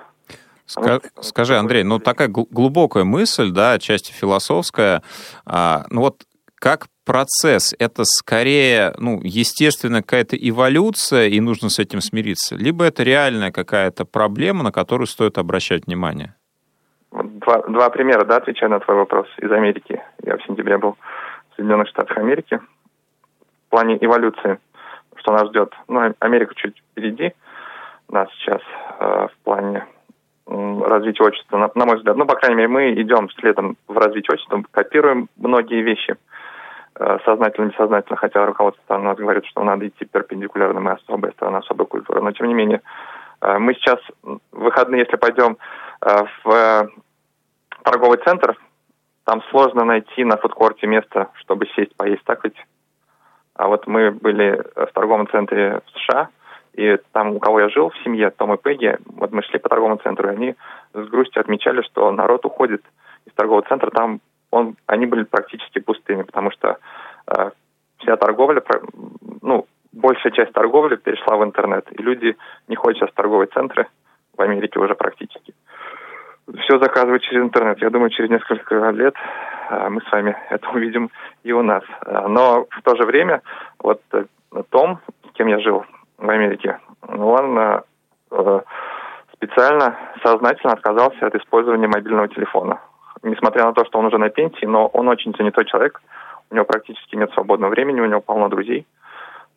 Скажи, Андрей, ну такая глубокая мысль, да, отчасти философская. А, ну вот как процесс, это скорее, ну, естественно, какая-то эволюция, и нужно с этим смириться, либо это реальная какая-то проблема, на которую стоит обращать внимание? Два, два примера, да, отвечая на твой вопрос из Америки. Я в сентябре был в Соединенных Штатах Америки. В плане эволюции, что нас ждет. Ну, Америка чуть впереди нас сейчас э, в плане развития общества, на, на мой взгляд. Ну, по крайней мере, мы идем следом в развитии общества, копируем многие вещи э, сознательно, бессознательно, хотя руководство нас говорит, что надо идти перпендикулярно, мы особая страна, особая культура. Но, тем не менее, э, мы сейчас в выходные, если пойдем э, в торговый центр, там сложно найти на фудкорте место, чтобы сесть, поесть, так ведь? А вот мы были в торговом центре в США, и там, у кого я жил в семье, Том и Пегги, вот мы шли по торговому центру, и они с грустью отмечали, что народ уходит из торгового центра. Там он, они были практически пустыми, потому что э, вся торговля, ну, большая часть торговли перешла в интернет. И люди не ходят сейчас в торговые центры в Америке уже практически. Все заказывают через интернет. Я думаю, через несколько лет э, мы с вами это увидим и у нас. Э, но в то же время вот э, Том, с кем я жил в Америке, он э, специально, сознательно отказался от использования мобильного телефона. Несмотря на то, что он уже на пенсии, но он очень занятой человек, у него практически нет свободного времени, у него полно друзей.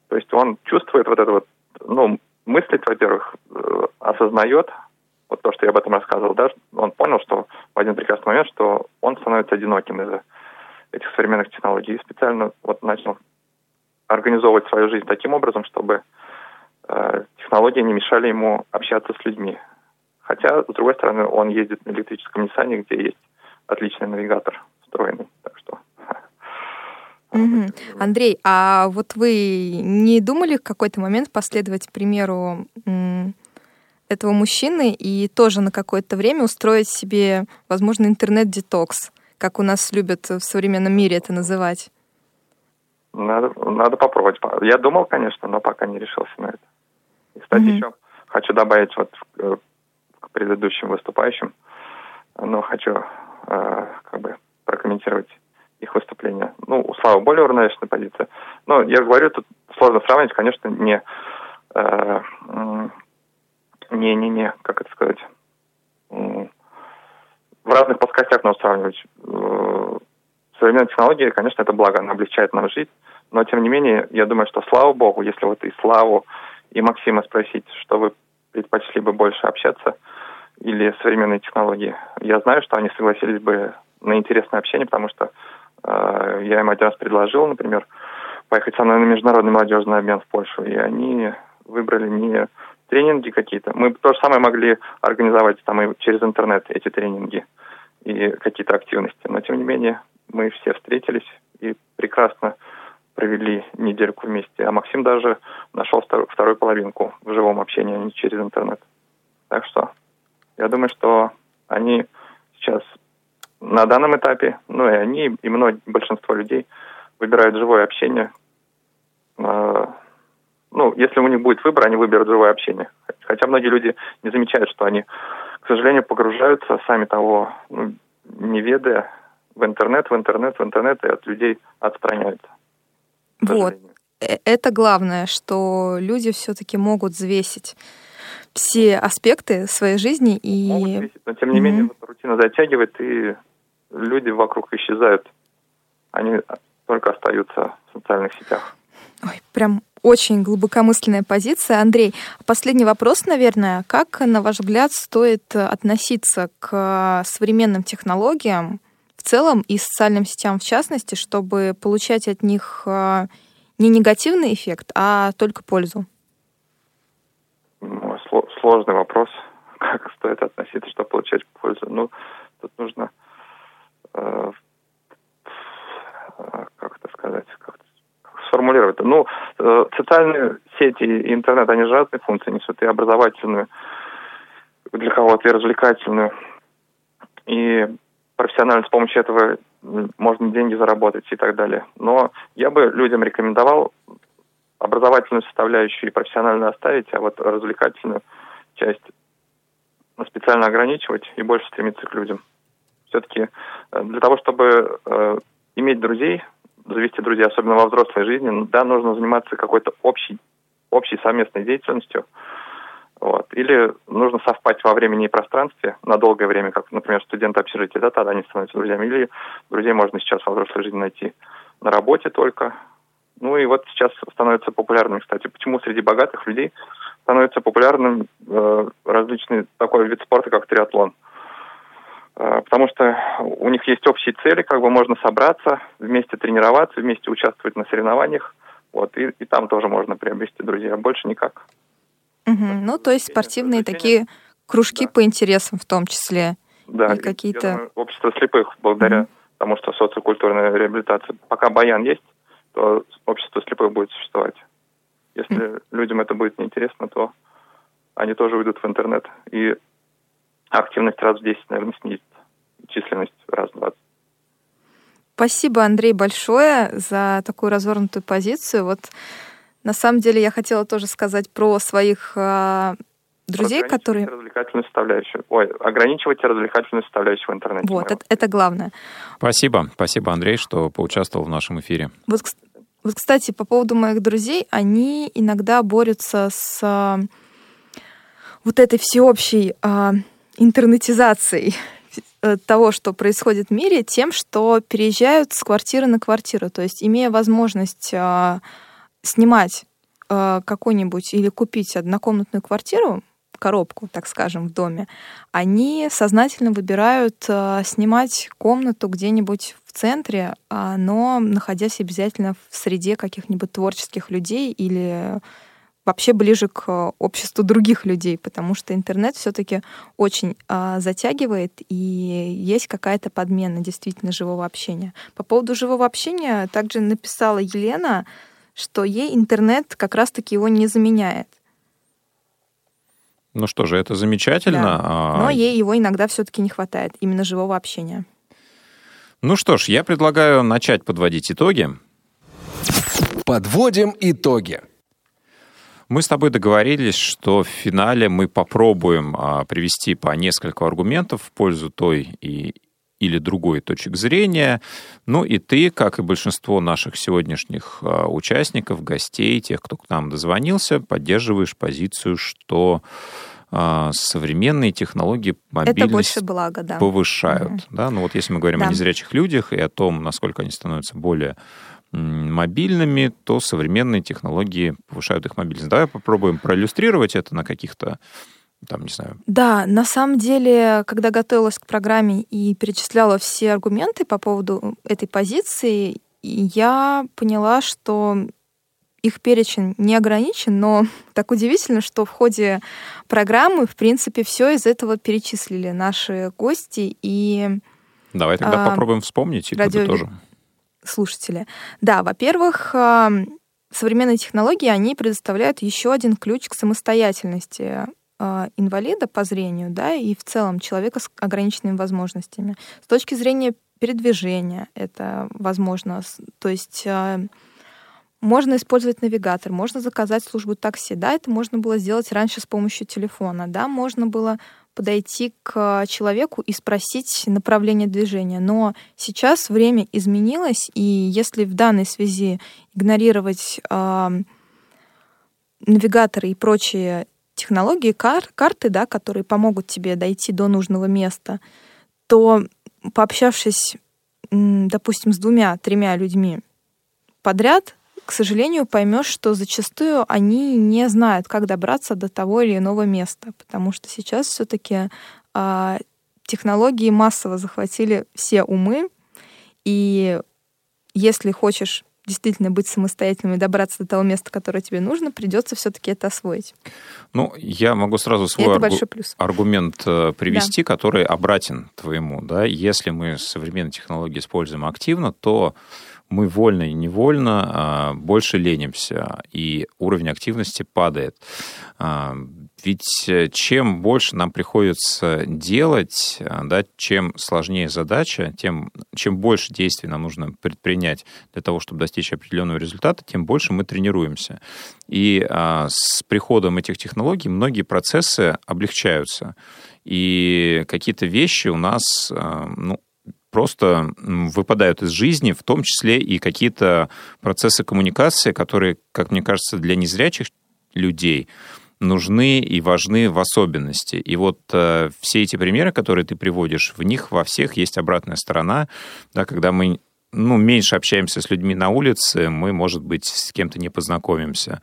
То есть он чувствует вот это вот, ну, мыслить, во-первых, э, осознает, вот то, что я об этом рассказывал, да, он понял, что в один прекрасный момент, что он становится одиноким из-за этих современных технологий. И специально вот начал организовывать свою жизнь таким образом, чтобы технологии не мешали ему общаться с людьми. Хотя, с другой стороны, он ездит на электрическом Ниссане, где есть отличный навигатор встроенный. Так что Угу. Андрей, а вот вы не думали в какой-то момент последовать примеру этого мужчины и тоже на какое-то время устроить себе, возможно, интернет-детокс, как у нас любят в современном мире это называть? Надо, надо попробовать. Я думал, конечно, но пока не решился на это. И, кстати, mm-hmm. еще хочу добавить вот э, к предыдущим выступающим, но хочу э, как бы прокомментировать их выступление. Ну, у Славы более уравновешенная позиция. Но я говорю, тут сложно сравнить, конечно, не э, не, не, не, как это сказать, в разных плоскостях надо сравнивать. Э, современная технология, конечно, это благо, она облегчает нам жизнь, но тем не менее, я думаю, что слава богу, если вот и Славу, и Максима спросить, что вы предпочли бы больше общаться или современные технологии, я знаю, что они согласились бы на интересное общение, потому что э, я им один раз предложил, например, поехать со мной на международный молодежный обмен в Польшу, и они выбрали не тренинги какие-то. Мы то же самое могли организовать там и через интернет эти тренинги и какие-то активности. Но тем не менее мы все встретились и прекрасно провели недельку вместе. А Максим даже нашел вторую, половинку в живом общении, а не через интернет. Так что я думаю, что они сейчас на данном этапе, ну и они, и многие, большинство людей выбирают живое общение. А, ну, если у них будет выбор, они выберут живое общение. Хотя многие люди не замечают, что они, к сожалению, погружаются, сами того ну, не ведая, в интернет, в интернет, в интернет, и от людей отстраняются. Вот. Э, это главное, что люди все-таки могут взвесить все аспекты своей жизни и... Могут взвесить, но тем не mm-hmm. менее вот, рутина затягивает, и люди вокруг исчезают. Они только остаются в социальных сетях. Ой, прям очень глубокомысленная позиция. Андрей, последний вопрос, наверное. Как, на ваш взгляд, стоит относиться к современным технологиям в целом и социальным сетям в частности, чтобы получать от них э, не негативный эффект, а только пользу? Ну, сложный вопрос. Как стоит относиться, чтобы получать пользу? Ну, тут нужно э, как это сказать, как сформулировать. Ну, э, социальные сети и интернет, они же разные функции несут, и образовательную, для кого-то и развлекательную. И профессионально с помощью этого можно деньги заработать и так далее. Но я бы людям рекомендовал образовательную составляющую и профессионально оставить, а вот развлекательную часть специально ограничивать и больше стремиться к людям. Все-таки э, для того, чтобы э, иметь друзей, завести друзей, особенно во взрослой жизни, да, нужно заниматься какой-то общей, общей совместной деятельностью. Вот. Или нужно совпасть во времени и пространстве на долгое время, как, например, студенты общежития, да, тогда они становятся друзьями. Или друзей можно сейчас во взрослой жизни найти на работе только. Ну и вот сейчас становится популярным, кстати, почему среди богатых людей становится популярным э, различный такой вид спорта, как триатлон. Э, потому что у них есть общие цели, как бы можно собраться, вместе тренироваться, вместе участвовать на соревнованиях. Вот, и, и там тоже можно приобрести друзья, больше никак. Угу. Ну, то есть спортивные такие кружки да. по интересам в том числе. Да, какие-то... общество слепых, благодаря угу. тому, что социокультурная реабилитация. Пока баян есть, то общество слепых будет существовать. Если угу. людям это будет неинтересно, то они тоже уйдут в интернет. И активность раз в 10, наверное, снизится. Численность раз в 20. Спасибо, Андрей, большое за такую развернутую позицию. Вот на самом деле я хотела тоже сказать про своих э, друзей, которые... развлекательную составляющую. Ой, ограничивать развлекательную составляющую в интернете. Вот, это, это главное. Спасибо. Спасибо, Андрей, что поучаствовал в нашем эфире. Вот, вот, кстати, по поводу моих друзей, они иногда борются с э, вот этой всеобщей э, интернетизацией того, что происходит в мире, тем, что переезжают с квартиры на квартиру. То есть, имея возможность э, снимать э, какой-нибудь или купить однокомнатную квартиру, коробку, так скажем, в доме, они сознательно выбирают э, снимать комнату где-нибудь в центре, э, но находясь обязательно в среде каких-нибудь творческих людей или вообще ближе к обществу других людей, потому что интернет все-таки очень э, затягивает, и есть какая-то подмена действительно живого общения. По поводу живого общения также написала Елена, что ей интернет как раз-таки его не заменяет. Ну что же, это замечательно. Да. А Но ей его иногда все-таки не хватает, именно живого общения. Ну что ж, я предлагаю начать подводить итоги. Подводим итоги. Мы с тобой договорились, что в финале мы попробуем а, привести по несколько аргументов в пользу той и или другой точек зрения. Ну и ты, как и большинство наших сегодняшних а, участников, гостей, тех, кто к нам дозвонился, поддерживаешь позицию, что а, современные технологии мобильность благо, да. повышают. Угу. Да? Ну вот если мы говорим Да. о незрячих людях и о том, насколько они становятся более мобильными, то современные технологии повышают их мобильность. Давай попробуем проиллюстрировать это на каких-то, там, не знаю, Да, на самом деле, когда готовилась к программе и перечисляла все аргументы по поводу этой позиции, я поняла, что их перечень не ограничен, но так удивительно, что в ходе программы, в принципе, все из этого перечислили наши гости и давай тогда А, попробуем вспомнить и радио- тоже. слушатели. Да, во-первых, а, современные технологии, они предоставляют еще один ключ к самостоятельности инвалида по зрению, да, и в целом человека с ограниченными возможностями. С точки зрения передвижения это возможно. То есть а, можно использовать навигатор, можно заказать службу такси. Да, это можно было сделать раньше с помощью телефона. Да, можно было подойти к человеку и спросить направление движения. Но сейчас время изменилось, и если в данной связи игнорировать а, навигаторы и прочие технологии, кар- карты, да, которые помогут тебе дойти до нужного места, то пообщавшись, допустим, с двумя-тремя людьми подряд, к сожалению, поймешь, что зачастую они не знают, как добраться до того или иного места, потому что сейчас все-таки технологии массово захватили все умы, и если хочешь действительно быть самостоятельным и добраться до того места, которое тебе нужно, придется все-таки это освоить. Ну, я могу сразу свой аргу- аргумент э, привести, который обратен твоему. Да? Если мы современные технологии используем активно, то мы вольно и невольно а, больше ленимся, и уровень активности падает. А, Ведь э, чем больше нам приходится делать, а, да, чем сложнее задача, тем, чем больше действий нам нужно предпринять для того, чтобы достичь определенного результата, тем больше мы тренируемся. И а, с приходом этих технологий многие процессы облегчаются. И какие-то вещи у нас а, ну, просто выпадают из жизни, в том числе и какие-то процессы коммуникации, которые, как мне кажется, для незрячих людей нужны и важны в особенности. И вот э, все эти примеры, которые ты приводишь, в них во всех есть обратная сторона, да, когда мы ну, меньше общаемся с людьми на улице, мы, может быть, с кем-то не познакомимся.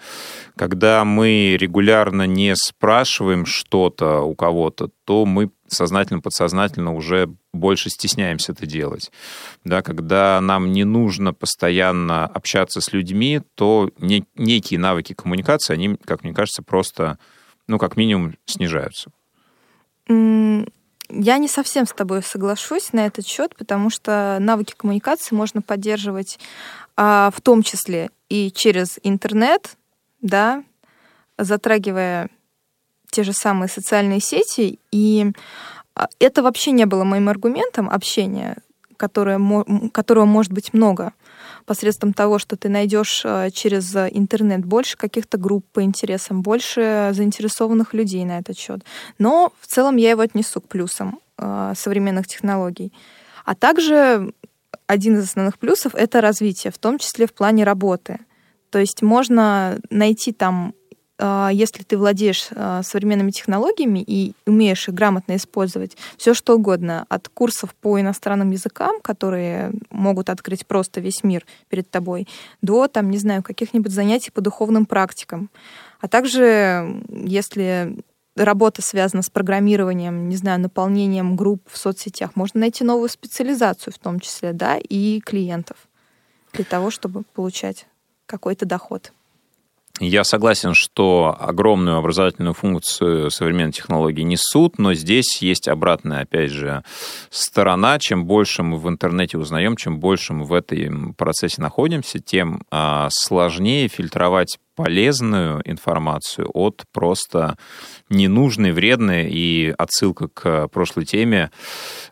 Когда мы регулярно не спрашиваем что-то у кого-то, то мы сознательно, подсознательно уже больше стесняемся это делать. Да, когда нам не нужно постоянно общаться с людьми, то не- некие навыки коммуникации, они, как мне кажется, просто, ну, как минимум, снижаются. Я не совсем с тобой соглашусь на этот счет, потому что навыки коммуникации можно поддерживать а, в том числе и через интернет, да, затрагивая те же самые социальные сети. И а, это вообще не было моим аргументом общения, которое, которого может быть много посредством того, что ты найдешь э, через э, интернет больше каких-то групп по интересам, больше заинтересованных людей на этот счет. Но в целом я его отнесу к плюсам э, современных технологий. А также один из основных плюсов — это развитие, в том числе в плане работы. То есть можно найти там, если ты владеешь э, современными технологиями и умеешь их грамотно использовать, все что угодно, от курсов по иностранным языкам, которые могут открыть просто весь мир перед тобой, до, там, не знаю, каких-нибудь занятий по духовным практикам. А также, если работа связана с программированием, не знаю, наполнением групп в соцсетях, можно найти новую специализацию в том числе, да, и клиентов для того, чтобы получать какой-то доход. Я согласен, что огромную образовательную функцию современные технологии несут, но здесь есть обратная, опять же, сторона. Чем больше мы в интернете узнаем, чем больше мы в этом процессе находимся, тем а, сложнее фильтровать полезную информацию от просто ненужной, вредной. И отсылка к прошлой теме.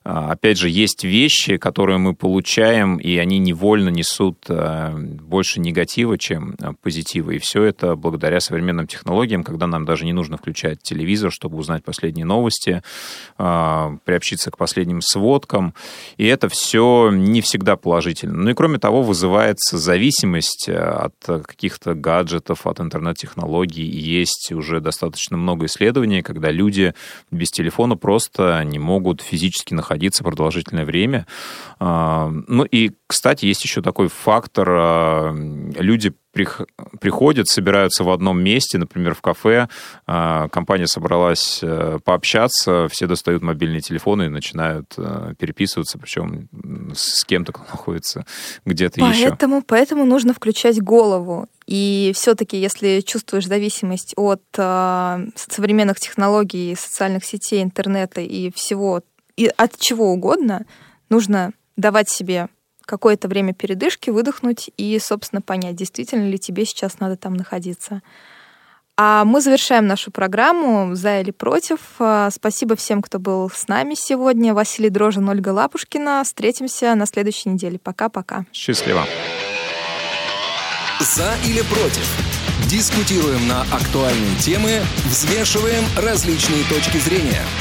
А, Опять же, есть вещи, которые мы получаем, и они невольно несут а, больше негатива, чем а, позитива. И все это благодаря современным технологиям, когда нам даже не нужно включать телевизор, чтобы узнать последние новости, приобщиться к последним сводкам. И это все не всегда положительно. Ну и кроме того, вызывается зависимость от каких-то гаджетов, отходов от интернет-технологий. Есть уже достаточно много исследований, когда люди без телефона просто не могут физически находиться продолжительное время. А, ну и, кстати, есть еще такой фактор. А, люди приходят, собираются в одном месте, например, в кафе, а, компания собралась э, пообщаться, все достают мобильные телефоны и начинают э, переписываться, причем с кем-то, кто находится где-то еще. Поэтому, поэтому нужно включать голову. И все-таки, если чувствуешь зависимость от э, современных технологий, социальных сетей, интернета и всего, и от чего угодно, нужно давать себе какое-то время передышки, выдохнуть и, собственно, понять, действительно ли тебе сейчас надо там находиться. А мы завершаем нашу программу «За или против». А, спасибо всем, кто был с нами сегодня. Василий Дрожин, Ольга Лапушкина. Встретимся на следующей неделе. Пока-пока. Счастливо. «За или против». Дискутируем на актуальные темы, взвешиваем различные точки зрения –